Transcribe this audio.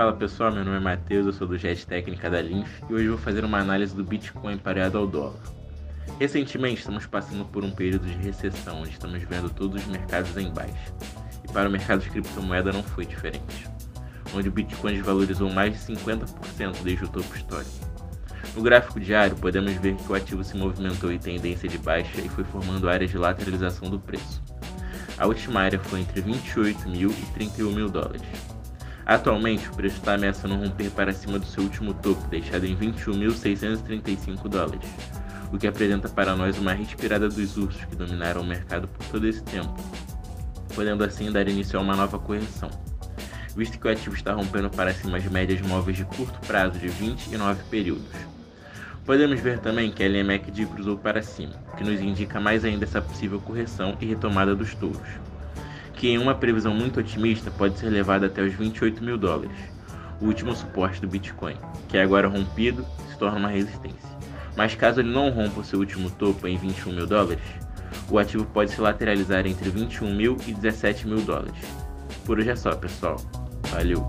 Fala pessoal, meu nome é Matheus, eu sou do Jet Técnica da Linf e hoje vou fazer uma análise do Bitcoin pareado ao dólar. Recentemente estamos passando por um período de recessão, onde estamos vendo todos os mercados em baixa. E para o mercado de criptomoeda não foi diferente, onde o Bitcoin desvalorizou mais de 50% desde o topo histórico. No gráfico diário, podemos ver que o ativo se movimentou em tendência de baixa e foi formando áreas de lateralização do preço. A última área foi entre 28 mil e 31 mil dólares. Atualmente, o preço está ameaçando romper para cima do seu último topo, deixado em 21.635 dólares, o que apresenta para nós uma respirada dos ursos que dominaram o mercado por todo esse tempo, podendo assim dar início a uma nova correção, visto que o ativo está rompendo para cima as médias móveis de curto prazo de 20 e 9 períodos. Podemos ver também que a LMACD cruzou para cima, o que nos indica mais ainda essa possível correção e retomada dos touros que em uma previsão muito otimista pode ser levado até os 28 mil dólares, o último suporte do Bitcoin, que é agora rompido se torna uma resistência. Mas caso ele não rompa o seu último topo em 21 mil dólares, o ativo pode se lateralizar entre 21 mil e 17 mil dólares. Por hoje é só, pessoal. Valeu!